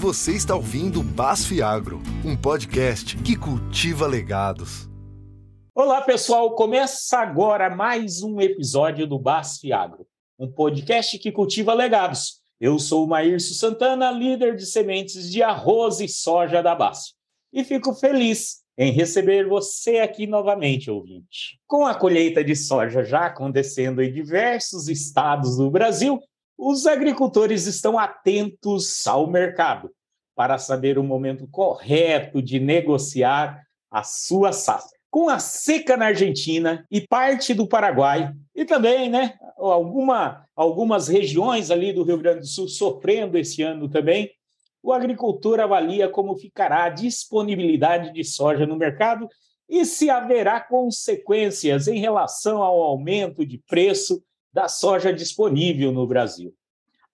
Você está ouvindo Basf Agro, um podcast que cultiva legados. Olá, pessoal. Começa agora mais um episódio do Basf Agro, um podcast que cultiva legados. Eu sou o Maírcio Santana, líder de sementes de arroz e soja da Basf. E fico feliz em receber você aqui novamente, ouvinte. Com a colheita de soja já acontecendo em diversos estados do Brasil, os agricultores estão atentos ao mercado para saber o momento correto de negociar a sua safra. Com a seca na Argentina e parte do Paraguai, e também né, alguma, algumas regiões ali do Rio Grande do Sul sofrendo esse ano também, o agricultor avalia como ficará a disponibilidade de soja no mercado e se haverá consequências em relação ao aumento de preço da soja disponível no Brasil.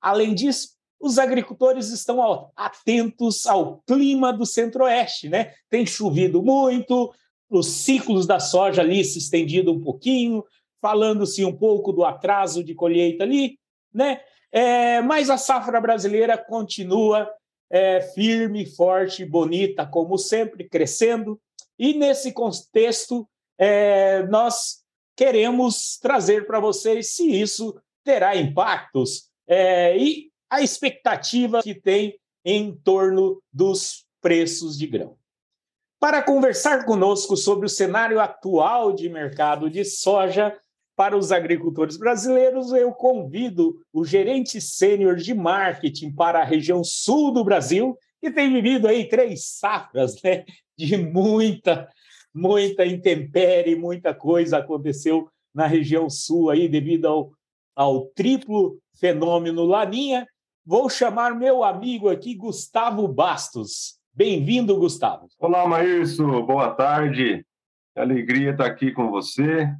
Além disso, os agricultores estão atentos ao clima do centro-oeste, né? Tem chovido muito, os ciclos da soja ali se estendido um pouquinho, falando-se um pouco do atraso de colheita ali, né? É, mas a safra brasileira continua é, firme, forte, bonita, como sempre, crescendo. E nesse contexto, é, nós queremos trazer para vocês se isso terá impactos é, e a expectativa que tem em torno dos preços de grão. Para conversar conosco sobre o cenário atual de mercado de soja, para os agricultores brasileiros, eu convido o gerente sênior de marketing para a região sul do Brasil, que tem vivido aí três safras né, de muita, muita intempérie, muita coisa aconteceu na região sul aí devido ao, ao triplo fenômeno Laninha. Vou chamar meu amigo aqui, Gustavo Bastos. Bem-vindo, Gustavo. Olá, Maírcio. Boa tarde. Alegria estar aqui com você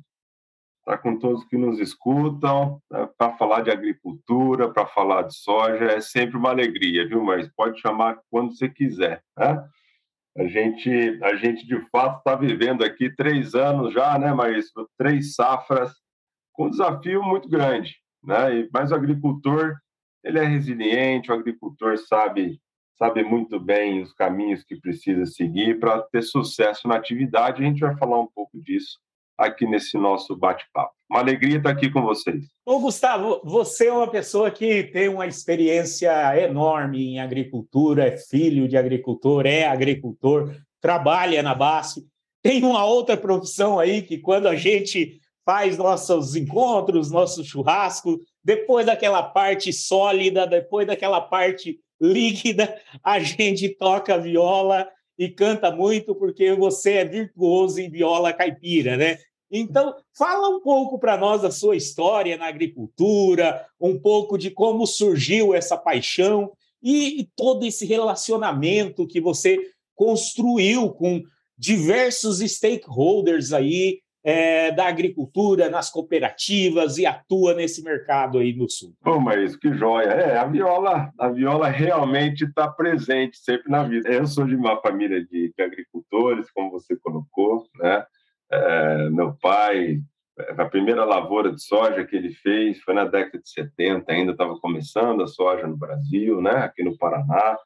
estar com todos que nos escutam, né, para falar de agricultura, para falar de soja, é sempre uma alegria, viu? Mas pode chamar quando você quiser, né? A gente, a gente de fato está vivendo aqui três anos já, né? Mas três safras com um desafio muito grande, né? Mas o agricultor ele é resiliente, o agricultor sabe sabe muito bem os caminhos que precisa seguir para ter sucesso na atividade. A gente vai falar um pouco disso aqui nesse nosso bate-papo. Uma alegria estar aqui com vocês. Ô, Gustavo, você é uma pessoa que tem uma experiência enorme em agricultura, é filho de agricultor, é agricultor, trabalha na base. Tem uma outra profissão aí que, quando a gente faz nossos encontros, nosso churrasco, depois daquela parte sólida, depois daquela parte líquida, a gente toca viola e canta muito porque você é virtuoso em viola caipira, né? Então, fala um pouco para nós da sua história na agricultura, um pouco de como surgiu essa paixão e, e todo esse relacionamento que você construiu com diversos stakeholders aí é, da agricultura, nas cooperativas e atua nesse mercado aí no sul. Oh, mas que joia! É, a viola, a viola realmente está presente sempre na vida. Eu sou de uma família de, de agricultores, como você colocou, né? É, meu pai, a primeira lavoura de soja que ele fez foi na década de 70, ainda estava começando a soja no Brasil, né? Aqui no Paraná,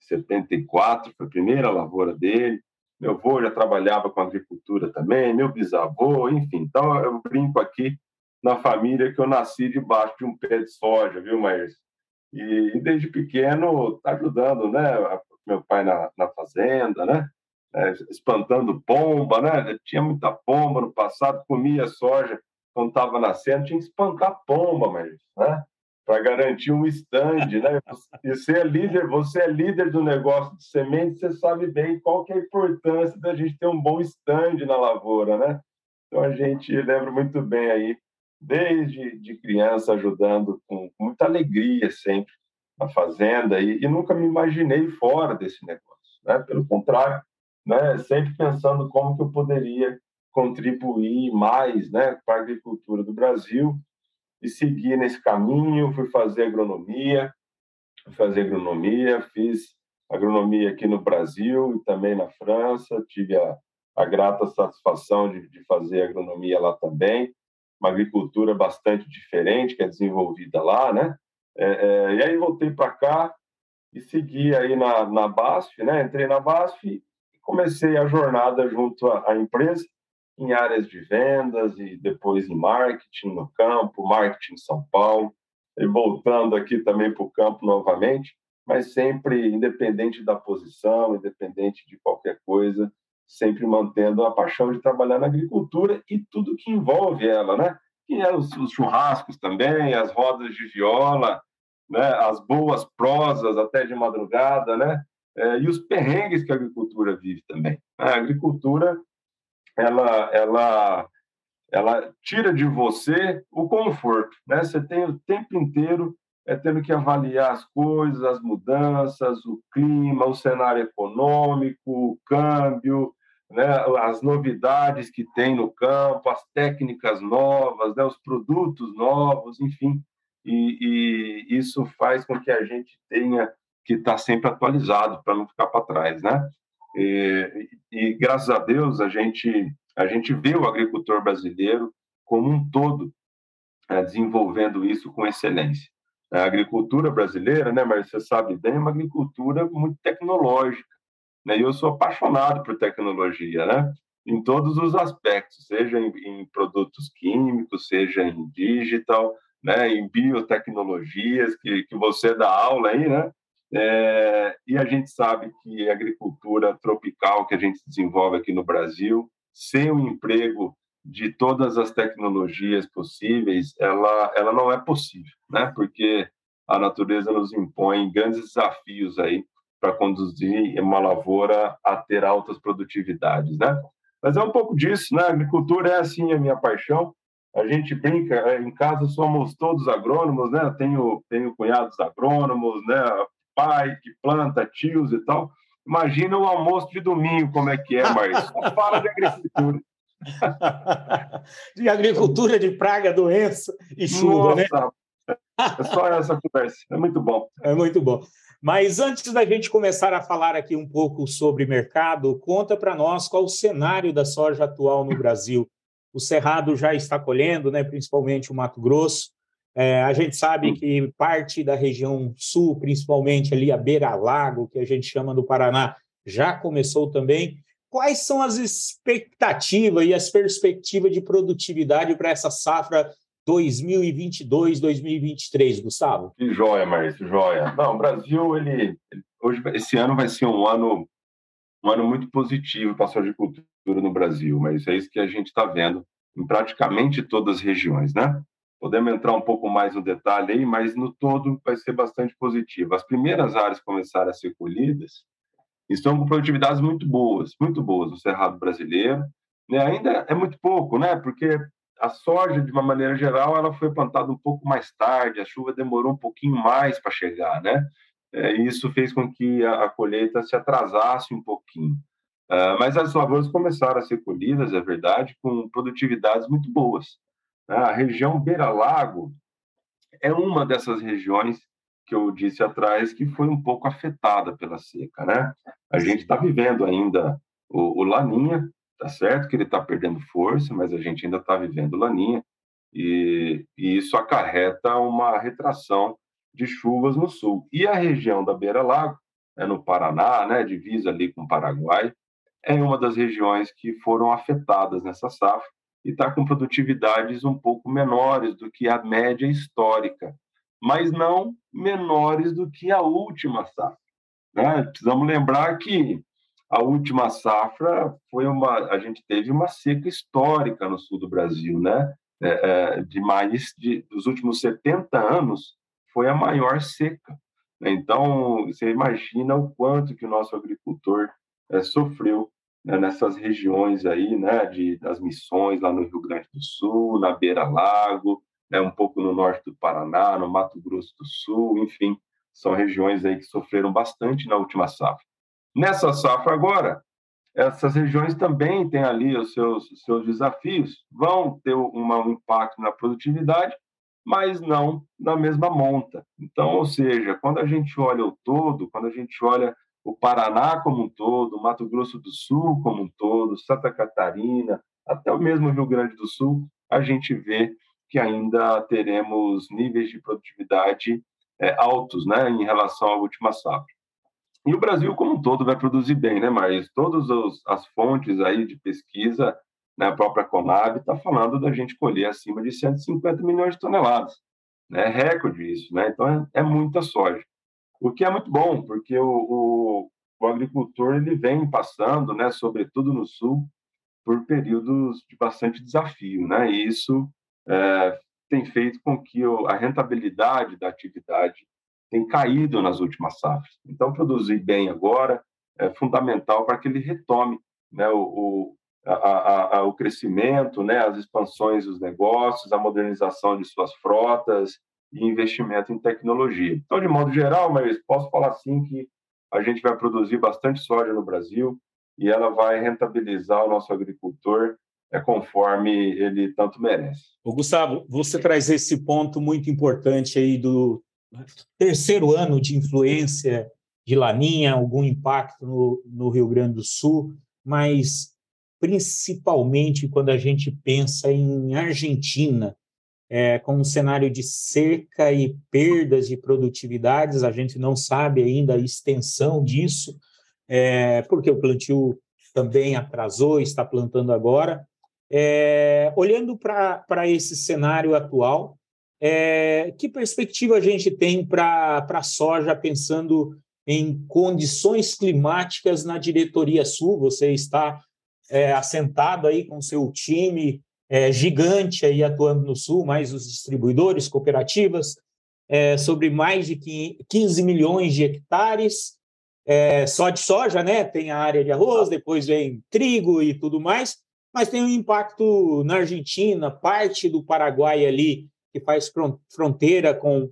74 foi a primeira lavoura dele. Meu avô já trabalhava com agricultura também, meu bisavô, enfim. Então, eu brinco aqui na família que eu nasci debaixo de um pé de soja, viu, Maírs? E, e, desde pequeno, tá ajudando, né? Meu pai na, na fazenda, né? É, espantando pomba, né? tinha muita pomba no passado, comia soja quando estava nascendo, tinha que espantar pomba, mas, né? Para garantir um stand, né? E você é líder, você é líder do negócio de semente, você sabe bem qual que é a importância da gente ter um bom stand na lavoura, né? Então a gente lembra muito bem aí, desde de criança ajudando com, com muita alegria sempre na fazenda e, e, nunca me imaginei fora desse negócio, né? Pelo contrário, né? Sempre pensando como que eu poderia contribuir mais, né, para a agricultura do Brasil e segui nesse caminho, fui fazer agronomia, fui fazer agronomia, fiz agronomia aqui no Brasil e também na França, tive a, a grata satisfação de, de fazer agronomia lá também, uma agricultura bastante diferente que é desenvolvida lá, né? É, é, e aí voltei para cá e segui aí na, na BASF, né? Entrei na BASF e comecei a jornada junto à, à empresa em áreas de vendas e depois em marketing no campo, marketing em São Paulo, e voltando aqui também para o campo novamente, mas sempre independente da posição, independente de qualquer coisa, sempre mantendo a paixão de trabalhar na agricultura e tudo que envolve ela, né? Que é os, os churrascos também, as rodas de viola, né? As boas prosas até de madrugada, né? É, e os perrengues que a agricultura vive também. A agricultura, ela, ela, ela tira de você o conforto, né? Você tem o tempo inteiro é tendo que avaliar as coisas, as mudanças, o clima, o cenário econômico, o câmbio, né, as novidades que tem no campo, as técnicas novas, né, os produtos novos, enfim. E, e, isso faz com que a gente tenha que estar sempre atualizado para não ficar para trás, né? E, e, graças a Deus a gente a gente vê o agricultor brasileiro como um todo é, desenvolvendo isso com excelência. A agricultura brasileira, né, mas você sabe bem, é uma agricultura muito tecnológica. Né? E eu sou apaixonado por tecnologia, né? Em todos os aspectos, seja em, em produtos químicos, seja em digital, né? Em biotecnologias, que, que você dá aula aí, né? É, e a gente sabe que a agricultura tropical que a gente desenvolve aqui no Brasil, sem o emprego de todas as tecnologias possíveis, ela, ela não é possível, né? Porque a natureza nos impõe grandes desafios aí para conduzir uma lavoura a ter altas produtividades, né? Mas é um pouco disso, né? A agricultura é assim a minha paixão. A gente brinca, é, em casa somos todos agrônomos, né? Tenho tenho cunhados agrônomos, né? Pai que planta, tios e tal. Imagina o almoço de domingo como é que é, Marcos. Fala de agricultura. de agricultura, de praga, doença e chuva, né? Nossa, né? É só essa conversa. É muito bom. É muito bom. Mas antes da gente começar a falar aqui um pouco sobre mercado, conta para nós qual o cenário da soja atual no Brasil. O Cerrado já está colhendo, né, principalmente o Mato Grosso. É, a gente sabe que parte da região sul, principalmente ali a beira-lago, que a gente chama do Paraná, já começou também. Quais são as expectativas e as perspectivas de produtividade para essa safra 2022, 2023, Gustavo? Que joia, Márcio, joia. Não, o Brasil, ele, hoje, esse ano vai ser um ano, um ano muito positivo para a agricultura no Brasil, mas é isso que a gente está vendo em praticamente todas as regiões, né? Podemos entrar um pouco mais no detalhe aí, mas no todo vai ser bastante positivo. As primeiras áreas começaram a ser colhidas estão com produtividades muito boas, muito boas no Cerrado brasileiro. Né? Ainda é muito pouco, né? Porque a soja, de uma maneira geral, ela foi plantada um pouco mais tarde, a chuva demorou um pouquinho mais para chegar, né? É, isso fez com que a, a, colheita se atrasasse um pouquinho. Uh, mas as lavouras começaram a ser colhidas, é verdade, com produtividades muito boas. Né? A região Beira-Lago é uma dessas regiões que eu disse atrás que foi um pouco afetada pela seca, né? A gente está vivendo ainda o, o Laninha, Tá certo que ele está perdendo força, mas a gente ainda está vivendo laninha e, e, isso acarreta uma retração de chuvas no sul. E a região da Beira-Lago, é no Paraná, né, divisa ali com o Paraguai, é uma das regiões que foram afetadas nessa safra e está com produtividades um pouco menores do que a média histórica, mas não menores do que a última safra. Né? Precisamos lembrar que a última safra foi uma a gente teve uma seca histórica no sul do Brasil, né? É, é, de mais de dos últimos 70 anos foi a maior seca. Então você imagina o quanto que o nosso agricultor é, sofreu né, nessas regiões aí, né? De das missões lá no Rio Grande do Sul, na beira lago, né, um pouco no norte do Paraná, no Mato Grosso do Sul, enfim, são regiões aí que sofreram bastante na última safra. Nessa safra agora, essas regiões também têm ali os seus, os seus desafios, vão ter uma, um impacto na produtividade, mas não na mesma monta. Então, ou seja, quando a gente olha o todo, quando a gente olha o Paraná como um todo, o Mato Grosso do Sul como um todo, Santa Catarina, até o mesmo Rio Grande do Sul, a gente vê que ainda teremos níveis de produtividade é, altos né, em relação à última safra. E o Brasil como um todo vai produzir bem, né, Mas Todas as fontes aí de pesquisa, né, a própria Conab está falando da gente colher acima de 150 milhões de toneladas. Né? É recorde isso, né? Então é, é muita soja. O que é muito bom, porque o, o, o agricultor ele vem passando, né, sobretudo no sul, por períodos de bastante desafio, né? E isso é, tem feito com que a rentabilidade da atividade tem caído nas últimas safras. Então, produzir bem agora é fundamental para que ele retome né, o, o, a, a, o crescimento, né, as expansões dos negócios, a modernização de suas frotas e investimento em tecnologia. Então, de modo geral, mas posso falar assim que a gente vai produzir bastante soja no Brasil e ela vai rentabilizar o nosso agricultor é conforme ele tanto merece. O Gustavo, você traz esse ponto muito importante aí do terceiro ano de influência de Laninha, algum impacto no, no Rio Grande do Sul, mas principalmente quando a gente pensa em Argentina, é, com um cenário de seca e perdas de produtividades, a gente não sabe ainda a extensão disso, é, porque o plantio também atrasou, está plantando agora. É, olhando para esse cenário atual, é, que perspectiva a gente tem para a soja, pensando em condições climáticas na diretoria sul? Você está é, assentado aí com seu time é, gigante aí atuando no sul, mais os distribuidores, cooperativas, é, sobre mais de 15 milhões de hectares, é, só de soja, né? Tem a área de arroz, depois vem trigo e tudo mais, mas tem um impacto na Argentina, parte do Paraguai ali que faz fronteira com,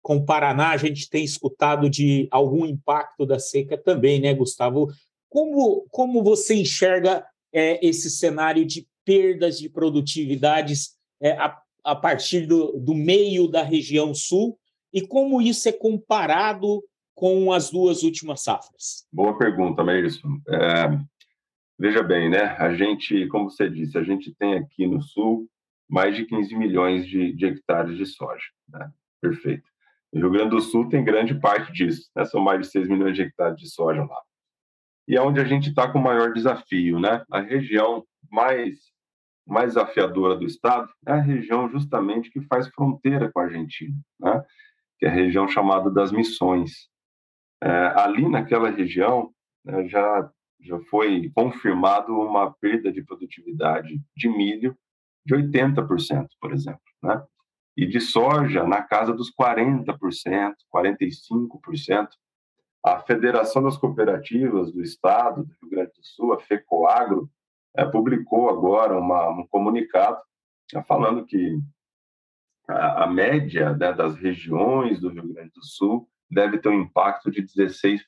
com o Paraná, a gente tem escutado de algum impacto da seca também, né, Gustavo? Como, como você enxerga é, esse cenário de perdas de produtividades é, a, a partir do, do meio da região sul e como isso é comparado com as duas últimas safras? Boa pergunta, Meirson. É, veja bem, né? A gente, como você disse, a gente tem aqui no sul mais de 15 milhões de, de hectares de soja. Né? Perfeito. O Rio Grande do Sul tem grande parte disso, né? são mais de 6 milhões de hectares de soja lá. E é onde a gente está com o maior desafio. Né? A região mais, mais desafiadora do estado é a região justamente que faz fronteira com a Argentina, né? que é a região chamada das Missões. É, ali naquela região né, já, já foi confirmado uma perda de produtividade de milho de 80%, por exemplo, né? E de soja na casa dos 40%, 45%. A Federação das Cooperativas do Estado do Rio Grande do Sul, a FECOAGRO, é, publicou agora uma, um comunicado é, falando que a, a média né, das regiões do Rio Grande do Sul deve ter um impacto de 16%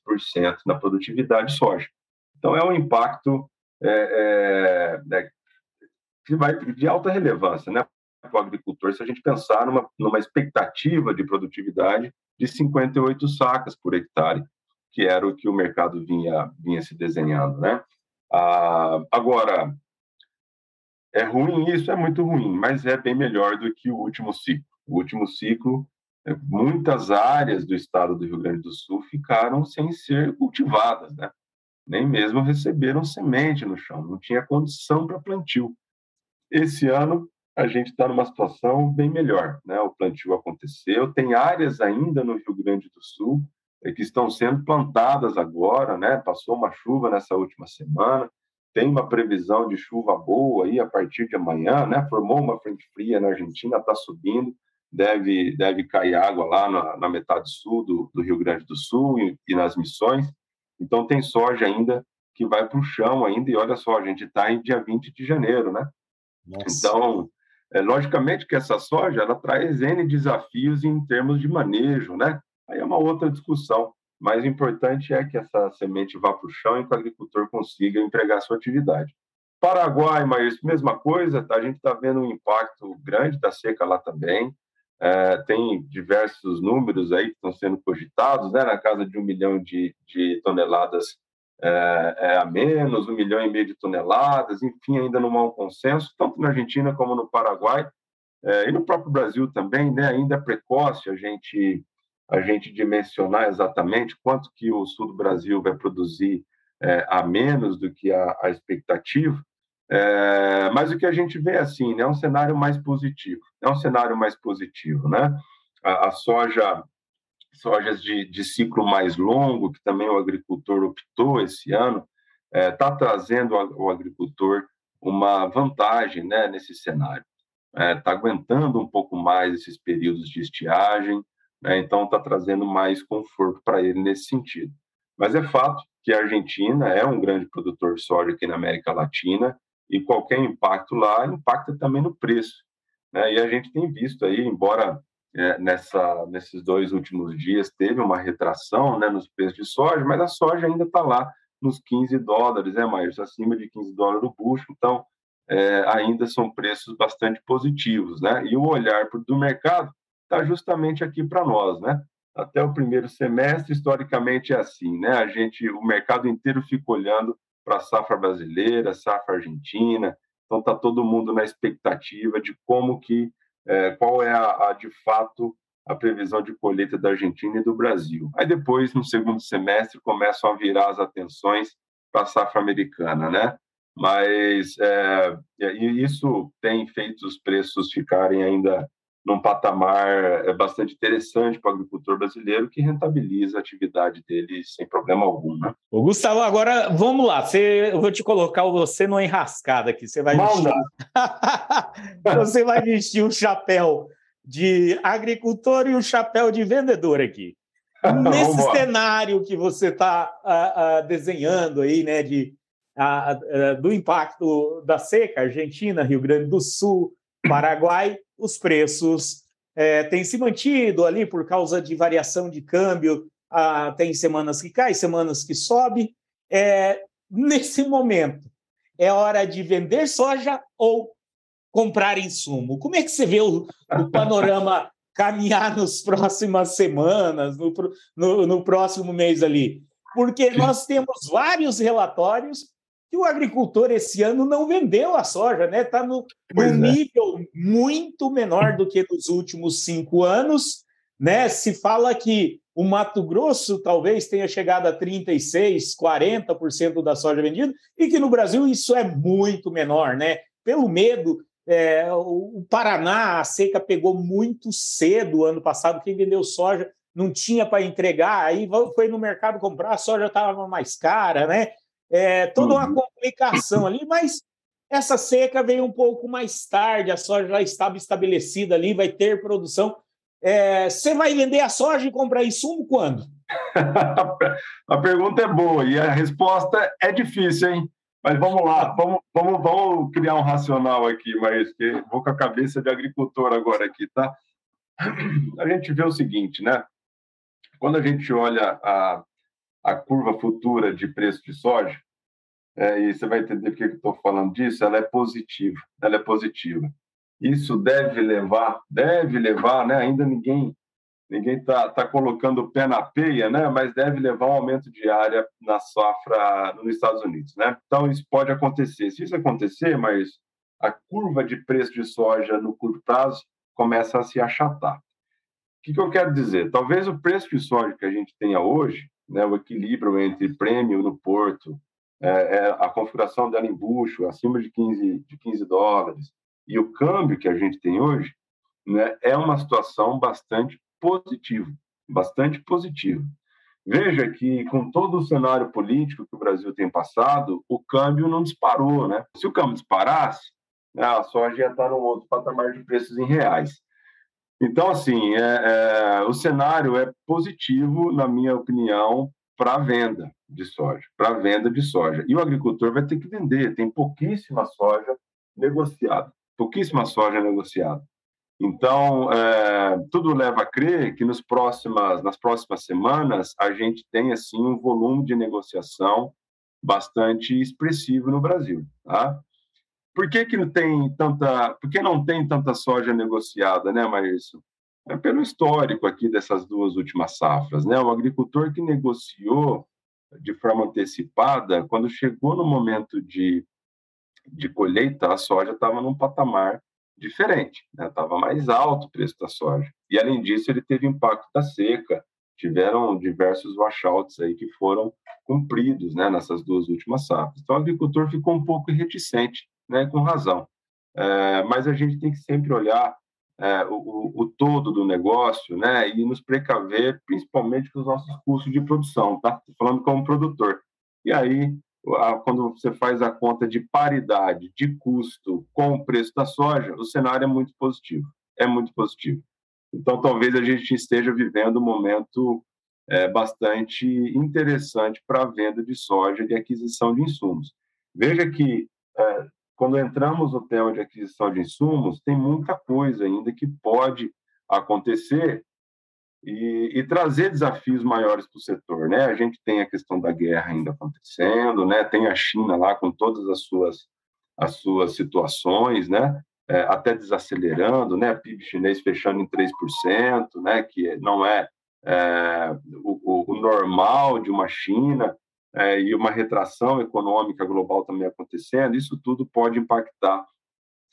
na produtividade de soja. Então, é um impacto é, é, né, que vai de alta relevância né, para o agricultor se a gente pensar numa, numa expectativa de produtividade de 58 sacas por hectare, que era o que o mercado vinha, vinha se desenhando. Né? Ah, agora, é ruim isso? É muito ruim, mas é bem melhor do que o último ciclo. O último ciclo, é, muitas áreas do estado do Rio Grande do Sul ficaram sem ser cultivadas, né? nem mesmo receberam semente no chão, não tinha condição para plantio. Esse ano a gente está numa situação bem melhor, né? O plantio aconteceu, tem áreas ainda no Rio Grande do Sul que estão sendo plantadas agora, né? Passou uma chuva nessa última semana, tem uma previsão de chuva boa aí a partir de amanhã, né? Formou uma frente fria na Argentina, está subindo, deve deve cair água lá na, na metade sul do, do, Rio Grande do Sul e, e nas Missões. Então tem soja ainda que vai para o chão ainda e olha só, a gente está em dia 20 de janeiro, né? Nossa. Então, é, logicamente que essa soja ela traz N desafios em termos de manejo, né? Aí é uma outra discussão. Mas o importante é que essa semente vá para o chão e que o agricultor consiga empregar sua atividade. Paraguai, mas mesma coisa, a gente está vendo um impacto grande da seca lá também. É, tem diversos números aí que estão sendo cogitados, né? na casa de um milhão de, de toneladas é, é, a menos, um milhão e meio de toneladas, enfim, ainda não há um consenso, tanto na Argentina como no Paraguai, é, e no próprio Brasil também, né, ainda é precoce a gente, a gente dimensionar exatamente quanto que o sul do Brasil vai produzir é, a menos do que a, a expectativa, é, mas o que a gente vê assim, né, é um cenário mais positivo, é um cenário mais positivo, né? A, a soja, sojas de, de, ciclo mais longo, que também o agricultor optou esse ano, está é, tá trazendo ao agricultor uma vantagem, né, nesse cenário. Está é, aguentando um pouco mais esses períodos de estiagem, né, então está trazendo mais conforto para ele nesse sentido. Mas é fato que a Argentina é um grande produtor de soja aqui na América Latina e qualquer impacto lá impacta também no preço. Né? E a gente tem visto aí, embora é, nessa, nesses dois últimos dias teve uma retração né, nos preços de soja, mas a soja ainda está lá nos 15 dólares, né, Maírs? Acima de 15 dólares o bucho, então é, ainda são preços bastante positivos, né? E o olhar do mercado está justamente aqui para nós, né? Até o primeiro semestre, historicamente, é assim, né? A gente, o mercado inteiro fica olhando para a safra brasileira, safra argentina, então está todo mundo na expectativa de como que, é, qual é a, a, de fato a previsão de colheita da Argentina e do Brasil. Aí depois, no segundo semestre, começam a virar as atenções para a safra americana, né? Mas é, isso tem feito os preços ficarem ainda num patamar é bastante interessante para o agricultor brasileiro que rentabiliza a atividade dele sem problema algum. Né? O Gustavo, agora vamos lá. Você, eu vou te colocar você numa enrascada aqui. Você vai vestir... você vai vestir um chapéu de agricultor e um chapéu de vendedor aqui. Nesse cenário que você está desenhando aí, né, de, uh, do impacto da seca, Argentina, Rio Grande do Sul, Paraguai, os preços é, têm se mantido ali por causa de variação de câmbio. Ah, tem semanas que cai, semanas que sobe. É, nesse momento, é hora de vender soja ou comprar insumo? Como é que você vê o, o panorama caminhar nas próximas semanas, no, no, no próximo mês ali? Porque nós temos vários relatórios que o agricultor esse ano não vendeu a soja, né? Está no, no é. nível muito menor do que nos últimos cinco anos, né? Se fala que o Mato Grosso talvez tenha chegado a 36, 40% da soja vendida, e que no Brasil isso é muito menor, né? Pelo medo, é, o Paraná, a seca pegou muito cedo ano passado, quem vendeu soja não tinha para entregar, aí foi no mercado comprar, a soja estava mais cara, né? É, toda uma uhum. complicação ali, mas essa seca veio um pouco mais tarde, a soja já estava estabelecida ali, vai ter produção. É, você vai vender a soja e comprar insumo quando? a pergunta é boa e a resposta é difícil, hein? Mas vamos lá, vamos, vamos, vamos criar um racional aqui, mas que vou com a cabeça de agricultor agora aqui, tá? A gente vê o seguinte, né? Quando a gente olha a, a curva futura de preço de soja, é, e você vai entender por que estou falando disso, ela é positiva, ela é positiva. Isso deve levar, deve levar, né? Ainda ninguém ninguém está tá colocando o pé na peia, né? Mas deve levar um aumento de área na safra nos Estados Unidos, né? Então isso pode acontecer. Se isso acontecer, mas a curva de preço de soja no curto prazo começa a se achatar. O que, que eu quero dizer? Talvez o preço de soja que a gente tenha hoje né, o equilíbrio entre prêmio no porto, é, é a configuração dela em bucho, acima de 15, de 15 dólares, e o câmbio que a gente tem hoje, né, é uma situação bastante positiva, bastante positiva. Veja que, com todo o cenário político que o Brasil tem passado, o câmbio não disparou. Né? Se o câmbio disparasse, né, a soja ia estar num outro patamar de preços em reais. Então, assim, é, é, o cenário é positivo, na minha opinião, para a venda de soja, para a venda de soja. E o agricultor vai ter que vender, tem pouquíssima soja negociada, pouquíssima soja negociada. Então, é, tudo leva a crer que nos próximas, nas próximas semanas a gente tem assim um volume de negociação bastante expressivo no Brasil. Tá? Por que, que não tem tanta, por que não tem tanta soja negociada, né, Maírcio? É pelo histórico aqui dessas duas últimas safras, né? O agricultor que negociou de forma antecipada, quando chegou no momento de, de colheita, a soja estava num patamar diferente, estava né? mais alto o preço da soja. E, além disso, ele teve impacto da seca, tiveram diversos washouts aí que foram cumpridos né, nessas duas últimas safras. Então, o agricultor ficou um pouco reticente, né, com razão. É, mas a gente tem que sempre olhar é, o, o, todo do negócio né, e nos precaver, principalmente com os nossos custos de produção, tá? falando como produtor. E aí, quando você faz a conta de paridade de custo com o preço da soja, o cenário é muito positivo. É muito positivo. Então, talvez a gente esteja vivendo um momento é, bastante interessante para a venda de soja e aquisição de insumos. Veja que, é, quando entramos no tema de aquisição de insumos, tem muita coisa ainda que pode acontecer e, e, trazer desafios maiores para o setor, né? A gente tem a questão da guerra ainda acontecendo, né? Tem a China lá com todas as suas as suas situações, né? É, até desacelerando, né? PIB chinês fechando em 3%, né? Que não é, é o, o, normal de uma China é, e uma retração econômica global também acontecendo. Isso tudo pode impactar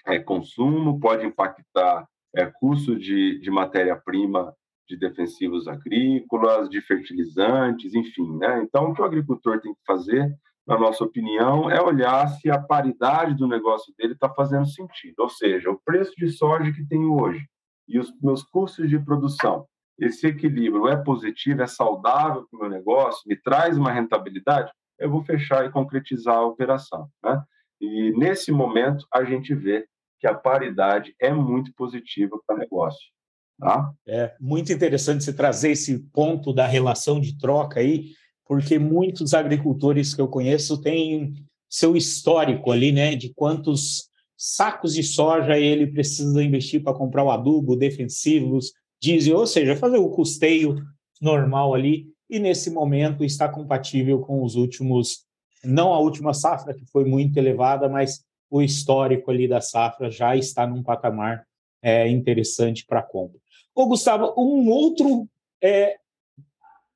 é, consumo, pode impactar é, custo de, de matéria-prima de defensivos agrícolas, de fertilizantes, enfim. Né? Então, o que o agricultor tem que fazer, na nossa opinião, é olhar se a paridade do negócio dele está fazendo sentido. Ou seja, o preço de soja que tem hoje e os meus custos de produção, esse equilíbrio é positivo, é saudável para o meu negócio, me traz uma rentabilidade, eu vou fechar e concretizar a operação. Né? E nesse momento, a gente vê que a paridade é muito positiva para o negócio. Tá? É muito interessante você trazer esse ponto da relação de troca aí, porque muitos agricultores que eu conheço têm seu histórico ali, né, de quantos sacos de soja ele precisa investir para comprar o adubo, defensivos, diesel, ou seja, fazer o custeio normal ali, e nesse momento está compatível com os últimos, não a última safra, que foi muito elevada, mas o histórico ali da safra já está num patamar é, interessante para compra. Ô, Gustavo, um outro é,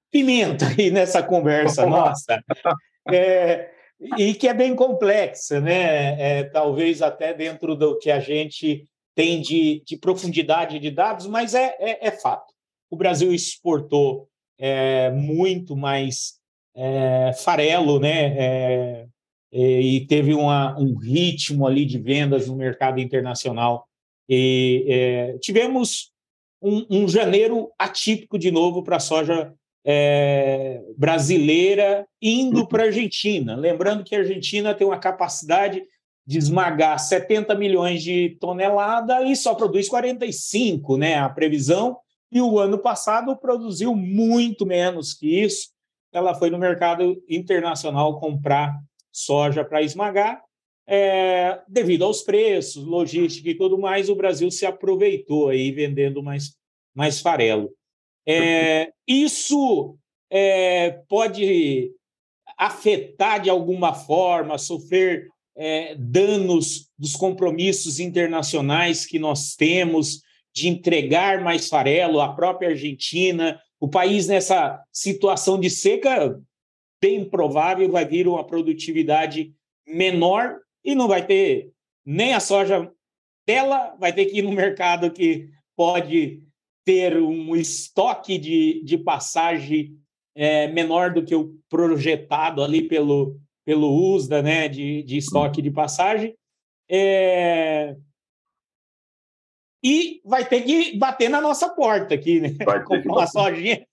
pimenta aí nessa conversa nossa, é, e que é bem complexa, né? É, talvez até dentro do que a gente tem de, de profundidade de dados, mas é, é, é fato. O Brasil exportou é, muito mais é, farelo, né? É, e teve uma, um ritmo ali de vendas no mercado internacional. E tivemos um, um janeiro atípico de novo para a soja é, brasileira indo para a Argentina. Lembrando que a Argentina tem uma capacidade de esmagar 70 milhões de toneladas e só produz 45, né? A previsão. E o ano passado produziu muito menos que isso. Ela foi no mercado internacional comprar soja para esmagar. É, devido aos preços, logística e tudo mais, o Brasil se aproveitou aí vendendo mais, mais farelo. É, isso é, pode afetar de alguma forma, sofrer é, danos dos compromissos internacionais que nós temos de entregar mais farelo à própria Argentina. O país, nessa situação de seca, bem provável vai vir uma produtividade menor e não vai ter nem a soja dela, vai ter que ir no mercado que pode ter um estoque de, de passagem é, menor do que o projetado ali pelo, pelo USDA, né, de, de estoque de passagem. É... E vai ter que bater na nossa porta aqui, né? Com uma sojinha.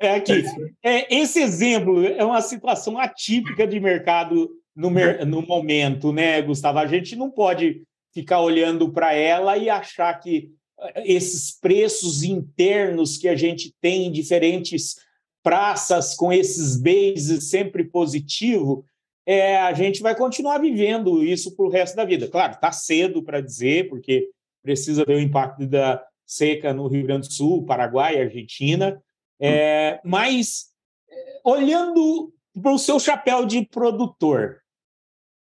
É. é aqui. É, esse exemplo é uma situação atípica de mercado no, no momento, né, Gustavo? A gente não pode ficar olhando para ela e achar que eh, esses preços internos que a gente tem em diferentes praças com esses bases sempre positivo, é, a gente vai continuar vivendo isso para o resto da vida. Claro, está cedo para dizer, porque precisa ver o impacto da seca no Rio Grande do Sul, Paraguai, Argentina, é, mas eh, olhando para o seu chapéu de produtor,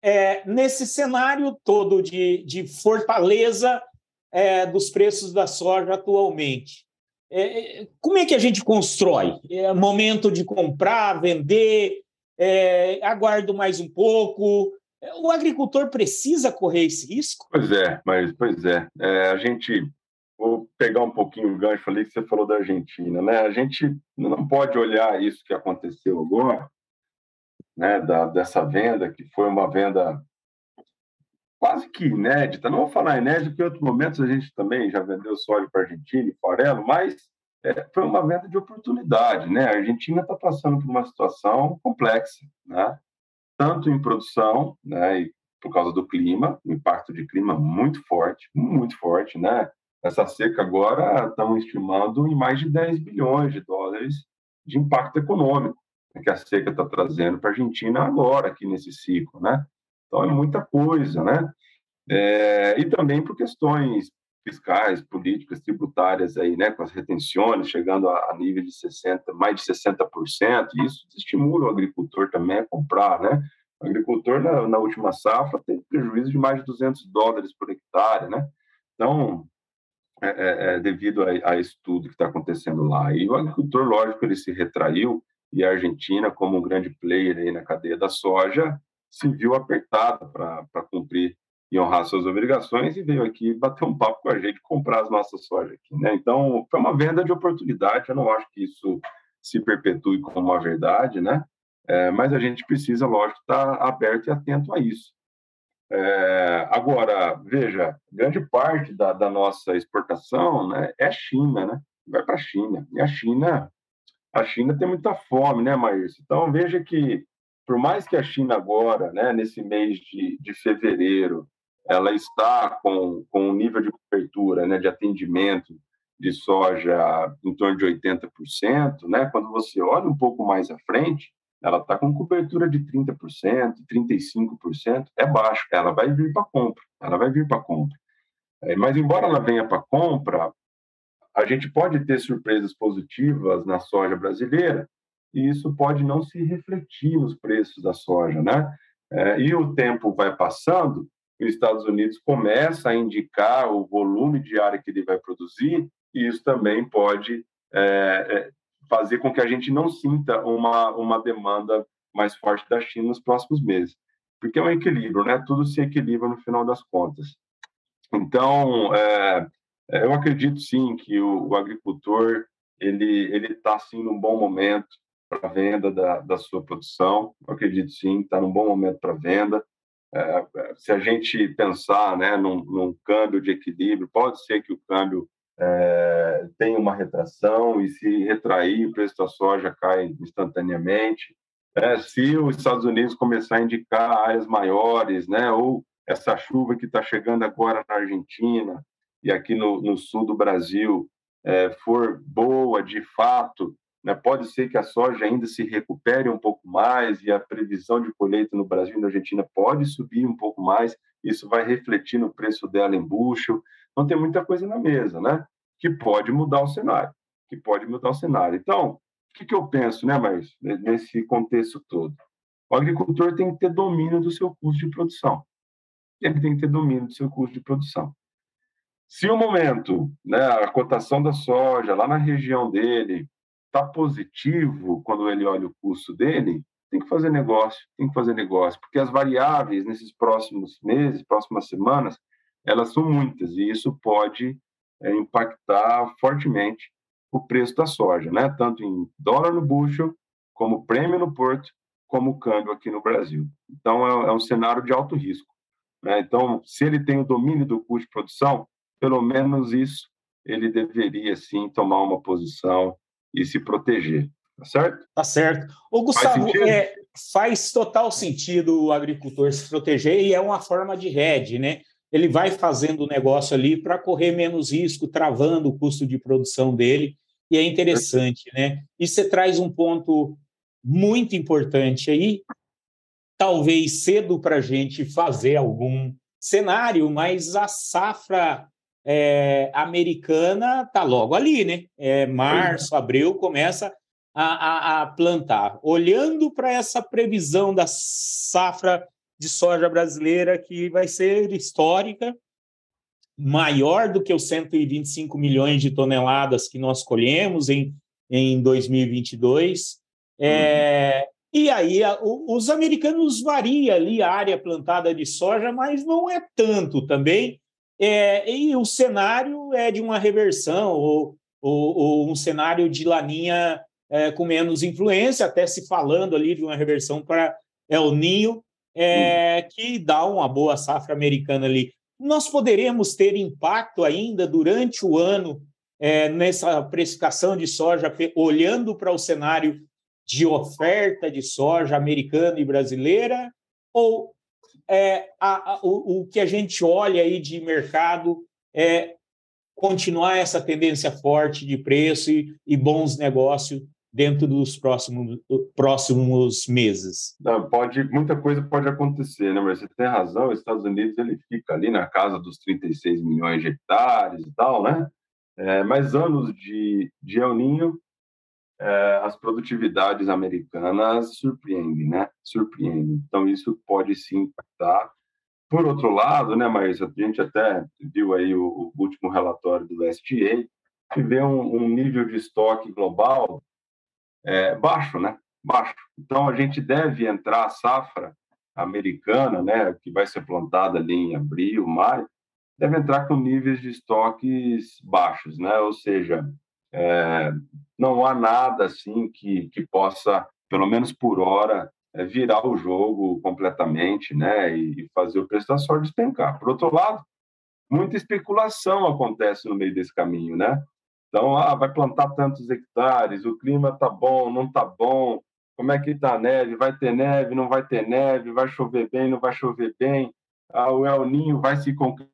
é, nesse cenário todo de, de fortaleza é, dos preços da soja atualmente, é, como é que a gente constrói? É momento de comprar, vender, é, aguardo mais um pouco, O agricultor precisa correr esse risco? Pois é, mas pois é. é a gente vou pegar um pouquinho o gancho ali que você falou da Argentina, né? A gente não pode olhar isso que aconteceu agora, né? Da, dessa venda que foi uma venda quase que inédita. Não vou falar inédita, porque em outros momentos a gente também já vendeu soja para a Argentina e farelo, mas é, foi uma venda de oportunidade, né? A Argentina está passando por uma situação complexa, né? Tanto em produção, né? E por causa do clima, o impacto de clima muito forte, muito forte, né? Essa seca agora estão estimando em mais de 10 bilhões de dólares de impacto econômico que a seca está trazendo para a Argentina agora, aqui nesse ciclo, né? Então, é muita coisa, né? É, e também por questões fiscais, políticas, tributárias aí, né, com as retenções chegando a, a nível de 60, mais de 60%, e isso estimula o agricultor também a comprar, né? O agricultor na, na última safra tem prejuízo de mais de 200 dólares por hectare, né? Então, é, é, é devido a, a isso tudo que está acontecendo lá. E o agricultor, lógico, ele se retraiu, e a Argentina, como um grande player aí na cadeia da soja, se viu apertada para cumprir e honrar suas obrigações e veio aqui bater um papo com a gente, comprar as nossas sojas aqui, né? Então, foi uma venda de oportunidade, eu não acho que isso se perpetue como uma verdade, né? É, mas a gente precisa, lógico, estar aberto e atento a isso. É, agora, veja, grande parte da, da, nossa exportação né, é China, né? Vai para a China. E a China, a China tem muita fome, né, Maírcio? Então, veja que, por mais que a China agora, né, nesse mês de, de fevereiro, ela está com, com um nível de cobertura, né, de atendimento de soja em torno de 80%, né? Quando você olha um pouco mais à frente, ela está com cobertura de 30%, 35%, é baixo. Ela vai vir para compra, ela vai vir para compra. É, mas embora ela venha para compra, a gente pode ter surpresas positivas na soja brasileira e isso pode não se refletir nos preços da soja, né? É, e o tempo vai passando os Estados Unidos começa a indicar o volume de área que ele vai produzir, e isso também pode é, é, fazer com que a gente não sinta uma, uma demanda mais forte da China nos próximos meses. Porque é um equilíbrio, né? Tudo se equilibra no final das contas. Então, é, é eu acredito sim que o, o agricultor ele ele está sim num bom momento para venda da, da sua produção. Eu acredito sim, está num bom momento para venda. É, se a gente pensar né, num, num, câmbio de equilíbrio, pode ser que o câmbio é, tenha uma retração e se retrair, o preço da soja cai instantaneamente. É, se os Estados Unidos começar a indicar áreas maiores, né, ou essa chuva que está chegando agora na Argentina e aqui no, no sul do Brasil é, for boa de fato, né? Pode ser que a soja ainda se recupere um pouco mais e a previsão de colheita no Brasil e na Argentina pode subir um pouco mais. Isso vai refletir no preço dela em bucho. Então tem muita coisa na mesa, né? Que pode mudar o cenário, que pode mudar o cenário. Então, o que, que eu penso, né, mas nesse contexto todo? O agricultor tem que ter domínio do seu custo de produção. Ele tem que ter domínio do seu custo de produção. Se o momento, né, a cotação da soja lá na região dele está positivo quando ele olha o custo dele, tem que fazer negócio, tem que fazer negócio, porque as variáveis nesses próximos meses, próximas semanas, elas são muitas e isso pode é, impactar fortemente o preço da soja, né? Tanto em dólar no bushel, como prêmio no porto, como câmbio aqui no Brasil. Então é, é um cenário de alto risco. Né? Então, se ele tem o domínio do custo de produção, pelo menos isso ele deveria sim tomar uma posição e se proteger. Tá certo? Tá certo. O Gustavo, faz, é, faz total sentido o agricultor se proteger e é uma forma de rede, né? Ele vai fazendo o negócio ali para correr menos risco, travando o custo de produção dele, e é interessante, né? E você traz um ponto muito importante aí, talvez cedo para a gente fazer algum cenário, mas a safra é, americana está logo ali, né? É, março, abril, começa a, a, a plantar. Olhando para essa previsão da safra de soja brasileira, que vai ser histórica, maior do que os 125 milhões de toneladas que nós colhemos em, em 2022. É, E aí a, os americanos varia ali a área plantada de soja, mas não é tanto também. É, e o cenário é de uma reversão ou, ou, ou um cenário de laninha é, com menos influência, até se falando ali de uma reversão para El Ninho, é, que dá uma boa safra americana ali. Nós poderemos ter impacto ainda durante o ano é, nessa precificação de soja, olhando para o cenário de oferta de soja americana e brasileira, ou é, a, a, o, o, que a gente olha aí de mercado é continuar essa tendência forte de preço e, e bons negócios dentro dos próximos, próximos meses? Não, pode, muita coisa pode acontecer, né? Mas você tem razão, os Estados Unidos ele fica ali na casa dos 36 milhões de hectares e tal, né? É, mas anos de, de El Ninho, é, as produtividades americanas surpreendem, né? Surpreendem. Então, isso pode sim impactar. Por outro lado, né, mas a gente até viu aí o, o último relatório do SDA, que vê um, um nível de estoque global é, baixo, né? Baixo. Então a gente deve entrar a safra americana, né, que vai ser plantada ali em abril, maio, deve entrar com níveis de estoques baixos, né? Ou seja, é, não há nada assim que, que possa, pelo menos por hora, é, virar o jogo completamente, né? E, e fazer o preço da despencar. Por outro lado, muita especulação acontece no meio desse caminho, né? Então, ah, vai plantar tantos hectares, o clima tá bom, não tá bom, como é que tá a neve, vai ter neve, não vai ter neve, vai chover bem, não vai chover bem, ah, o El Ninho vai se concretizar,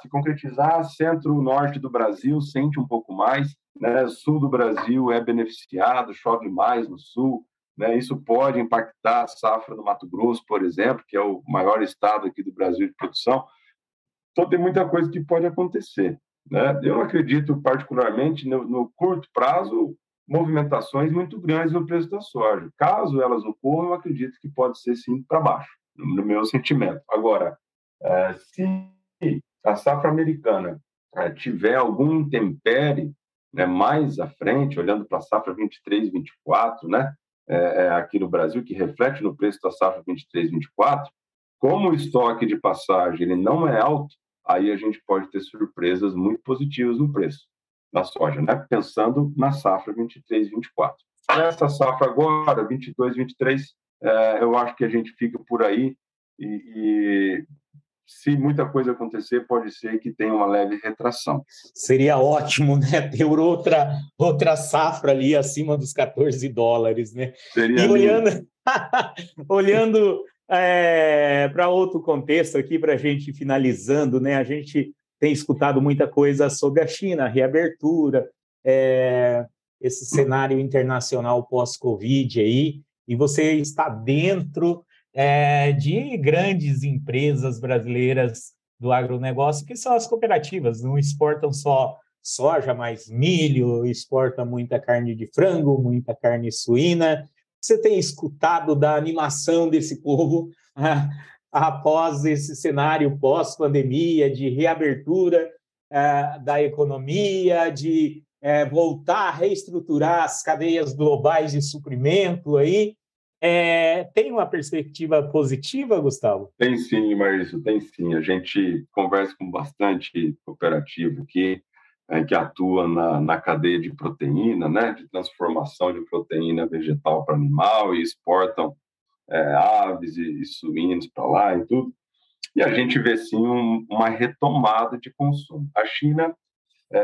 se concretizar, centro-norte do Brasil sente um pouco mais, né? sul do Brasil é beneficiado, chove mais no sul, né? isso pode impactar a safra do Mato Grosso, por exemplo, que é o maior estado aqui do Brasil de produção, então tem muita coisa que pode acontecer. Né? Eu acredito particularmente no, no, curto prazo movimentações muito grandes no preço da soja. Caso elas ocorram, eu acredito que pode ser sim para baixo, no meu sentimento. Agora, é, se a safra americana é, tiver algum intempere né, mais à frente, olhando para a safra 23, 24, né, é, é, aqui no Brasil, que reflete no preço da safra 23, 24, como o estoque de passagem ele não é alto, aí a gente pode ter surpresas muito positivas no preço da soja, né? pensando na safra 23, 24. Essa safra agora, 22, 23, é, eu acho que a gente fica por aí e, e se muita coisa acontecer, pode ser que tenha uma leve retração. Seria ótimo, né? Ter outra, outra safra ali acima dos 14 dólares, né? Seria e olhando, olhando é, para outro contexto aqui, para a gente finalizando, né? A gente tem escutado muita coisa sobre a China, a reabertura, é, esse cenário internacional pós-Covid aí, e você está dentro é, de grandes empresas brasileiras do agronegócio, que são as cooperativas, não exportam só soja, mas milho, exporta muita carne de frango, muita carne suína, você tem escutado da animação desse povo ah, após esse cenário pós-pandemia, de reabertura ah, da economia, de eh, voltar a reestruturar as cadeias globais de suprimento aí? É, tem uma perspectiva positiva, Gustavo? Tem sim, Maurício, tem sim. A gente conversa com bastante cooperativo aqui é, que atua na, na cadeia de proteína, né, de transformação de proteína vegetal para animal e exportam é, aves e, e suínos para lá e tudo. E a gente vê sim um, uma retomada de consumo. A China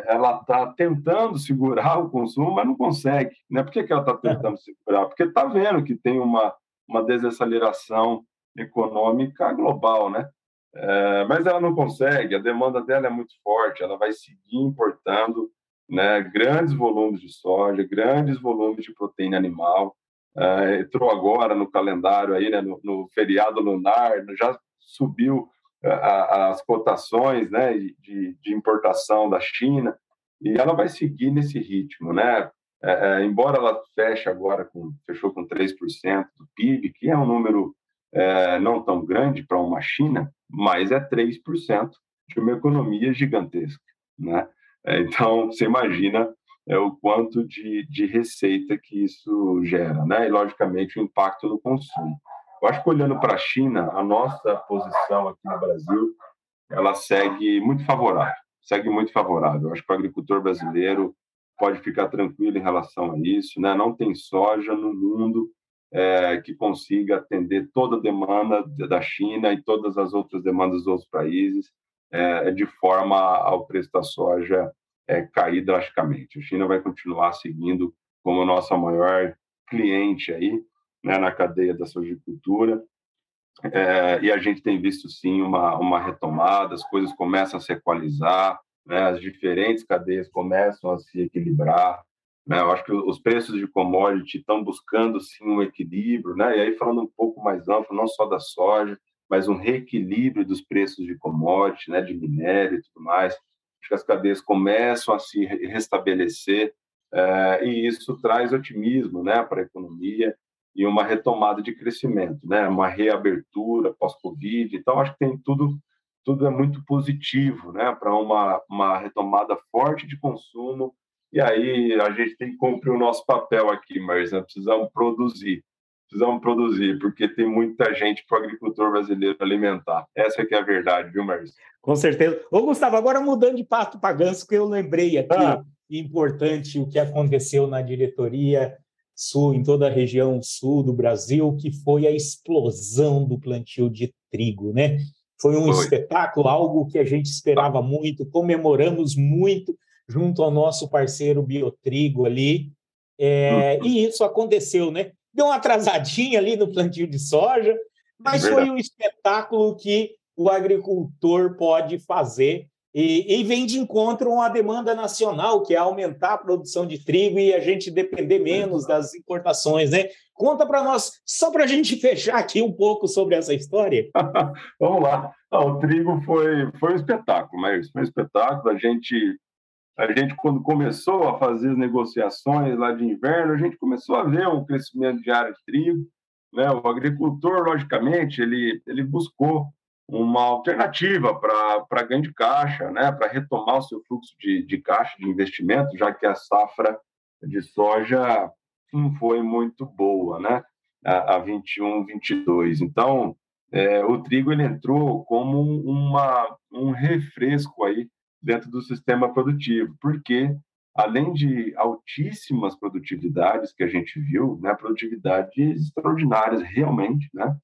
ela está tentando segurar o consumo, mas não consegue. Né? Por que, que ela está tentando segurar? Porque está vendo que tem uma, uma desaceleração econômica global, né? É, mas ela não consegue, a demanda dela é muito forte, ela vai seguir importando né, grandes volumes de soja, grandes volumes de proteína animal. É, entrou agora no calendário aí, né, no, no feriado lunar, já subiu é, as cotações né, de, de, importação da China e ela vai seguir nesse ritmo, né? É, é embora ela feche agora com fechou com 3% do PIB, que é um número é, não tão grande para uma China, mas é 3% de uma economia gigantesca. Né? É, então, você imagina é o quanto de, de receita que isso gera, né? E, logicamente, o impacto no consumo. Eu acho que, olhando para a China, a nossa posição aqui no Brasil, ela segue muito favorável, segue muito favorável. Eu acho que o agricultor brasileiro pode ficar tranquilo em relação a isso, né? Não tem soja no mundo é, que consiga atender toda a demanda da China e todas as outras demandas dos outros países, é, de forma ao preço da soja é, cair drasticamente. A China vai continuar seguindo como nossa maior cliente aí, né, na cadeia da sojicultura, é, e a gente tem visto sim uma, uma retomada, as coisas começam a se equalizar, né, as diferentes cadeias começam a se equilibrar, né? Eu acho que os preços de commodity estão buscando sim um equilíbrio, né? E aí falando um pouco mais amplo, não só da soja, mas um reequilíbrio dos preços de commodity, né? De minério e tudo mais. Acho que as cadeias começam a se restabelecer é, e isso traz otimismo, né? Para a economia e uma retomada de crescimento, né? Uma reabertura pós-Covid. Então acho que tem tudo tudo é muito positivo, né? Para uma uma retomada forte de consumo e aí a gente tem que cumprir o nosso papel aqui, mas nós precisamos produzir. Precisamos produzir, porque tem muita gente para o agricultor brasileiro alimentar. Essa é que é a verdade, viu, Marcos? Com certeza. Ô, Gustavo, agora mudando de pato para ganso, que eu lembrei aqui, ah. importante o que aconteceu na diretoria sul, em toda a região sul do Brasil, que foi a explosão do plantio de trigo, né? Foi um foi. espetáculo, algo que a gente esperava muito, comemoramos muito, junto ao nosso parceiro Biotrigo ali. É, uhum. E isso aconteceu, né? Deu uma atrasadinha ali no plantio de soja, mas foi um espetáculo que o agricultor pode fazer e, e, vem de encontro a demanda nacional, que é aumentar a produção de trigo e a gente depender menos das importações, né? Conta para nós, só para a gente fechar aqui um pouco sobre essa história. Vamos lá. o trigo foi, foi um espetáculo, mas foi um espetáculo. A gente a gente, quando começou a fazer as negociações lá de inverno, a gente começou a ver um crescimento de área de trigo. Né? O agricultor, logicamente, ele, ele buscou uma alternativa para ganho de caixa, né? para retomar o seu fluxo de, de caixa de investimento, já que a safra de soja não foi muito boa, né? a, a 21, 22. Então, é, o trigo ele entrou como uma, um refresco aí dentro do sistema produtivo, porque além de altíssimas produtividades que a gente viu, né, produtividades extraordinárias realmente, né,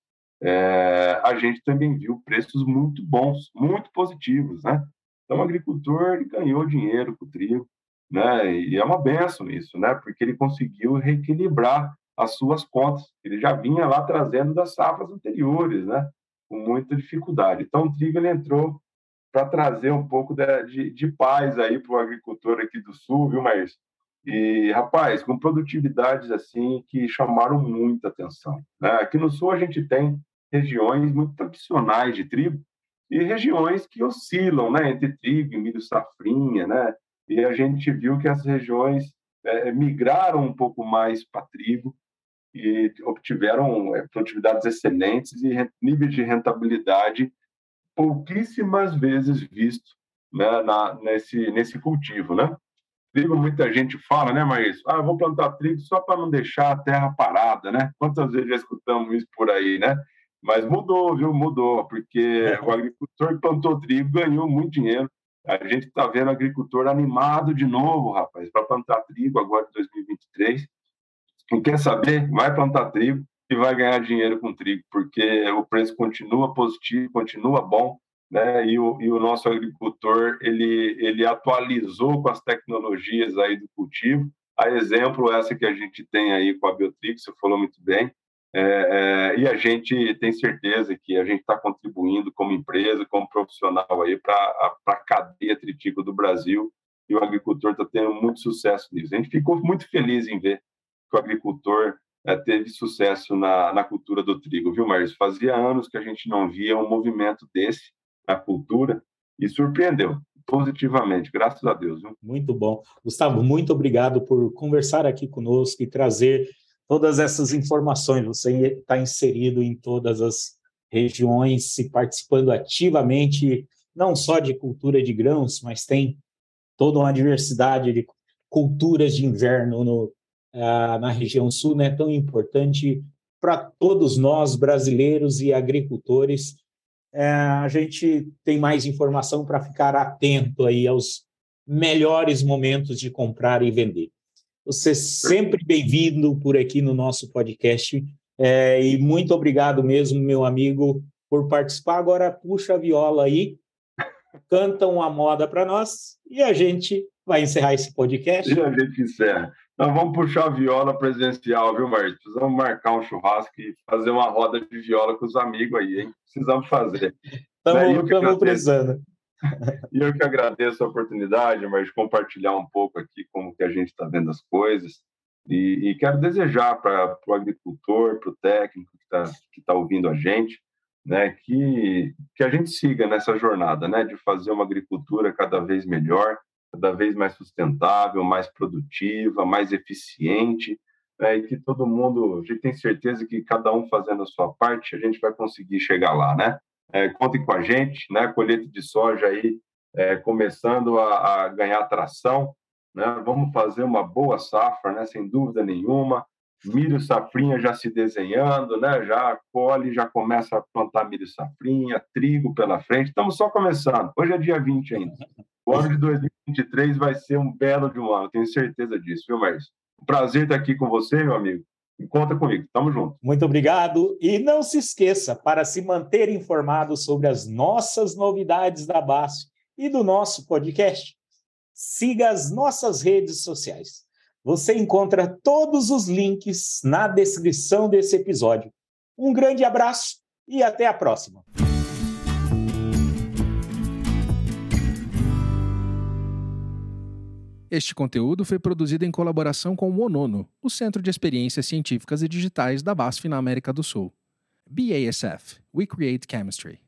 é, a gente também viu preços muito bons, muito positivos, né? Então o agricultor ele ganhou dinheiro com o trigo, né? E é uma benção isso, né? Porque ele conseguiu reequilibrar as suas contas. Ele já vinha lá trazendo das safras anteriores, né? Com muita dificuldade. Então o trigo ele entrou para trazer um pouco de, de, de paz aí para o agricultor aqui do sul, viu, Maírs? E, rapaz, com produtividades assim que chamaram muita atenção. Né? Aqui no sul a gente tem regiões muito tradicionais de trigo e regiões que oscilam né, entre trigo e milho safrinha, né? E a gente viu que as regiões é, migraram um pouco mais para trigo e obtiveram é, produtividades excelentes e níveis de rentabilidade pouquíssimas vezes visto né, na, nesse, nesse cultivo, né? Trigo, muita gente fala, né, mas ah, vou plantar trigo só para não deixar a terra parada, né? Quantas vezes já escutamos isso por aí, né? Mas mudou, viu? Mudou, porque o agricultor que plantou trigo ganhou muito dinheiro. A gente está vendo o agricultor animado de novo, rapaz, para plantar trigo agora em 2023. Quem quer saber, vai plantar trigo e vai ganhar dinheiro com trigo, porque o preço continua positivo, continua bom, né? E o, e o nosso agricultor ele ele atualizou com as tecnologias aí do cultivo. A exemplo essa que a gente tem aí com a Biotrix, você falou muito bem. É, é, e a gente tem certeza que a gente está contribuindo como empresa, como profissional aí para a cadeia tritícola do Brasil e o agricultor está tendo muito sucesso nisso. A gente ficou muito feliz em ver que o agricultor é, teve sucesso na, na cultura do trigo, viu, Márcio? Fazia anos que a gente não via um movimento desse na cultura e surpreendeu positivamente, graças a Deus. Viu? Muito bom. Gustavo, muito obrigado por conversar aqui conosco e trazer todas essas informações. Você está inserido em todas as regiões, se participando ativamente, não só de cultura de grãos, mas tem toda uma diversidade de culturas de inverno no, ah, na região sul, né, tão importante para todos nós brasileiros e agricultores. É, a gente tem mais informação para ficar atento aí aos melhores momentos de comprar e vender. Você é sempre bem-vindo por aqui no nosso podcast é, e muito obrigado mesmo, meu amigo, por participar. Agora puxa a viola aí, canta uma moda para nós e a gente vai encerrar esse podcast. E a gente encerra. Nós vamos puxar a viola presencial, viu, Marcos? Precisamos marcar um churrasco e fazer uma roda de viola com os amigos aí, hein? Precisamos fazer. Estamos precisando. E eu que agradeço a oportunidade, mas de compartilhar um pouco aqui como que a gente está vendo as coisas. E, e quero desejar para o agricultor, para o técnico que está que tá ouvindo a gente, né, que, que a gente siga nessa jornada né, de fazer uma agricultura cada vez melhor, cada vez mais sustentável, mais produtiva, mais eficiente, né, e que todo mundo, a gente tem certeza que cada um fazendo a sua parte, a gente vai conseguir chegar lá, né? É, contem com a gente, né? Colheita de soja aí é, começando a, a, ganhar tração, né? Vamos fazer uma boa safra, né? Sem dúvida nenhuma. Milho safrinha já se desenhando, né? Já colhe, já começa a plantar milho safrinha, trigo pela frente. Estamos só começando. Hoje é dia 20 ainda. O ano de 2023 vai ser um belo de um ano, tenho certeza disso, viu, Márcio? Prazer estar aqui com você, meu amigo. E conta comigo, tamo junto. Muito obrigado. E não se esqueça, para se manter informado sobre as nossas novidades da BASF e do nosso podcast, siga as nossas redes sociais. Você encontra todos os links na descrição desse episódio. Um grande abraço e até a próxima. Este conteúdo foi produzido em colaboração com o ONONO, o Centro de Experiências Científicas e Digitais da BASF na América do Sul. BASF We Create Chemistry.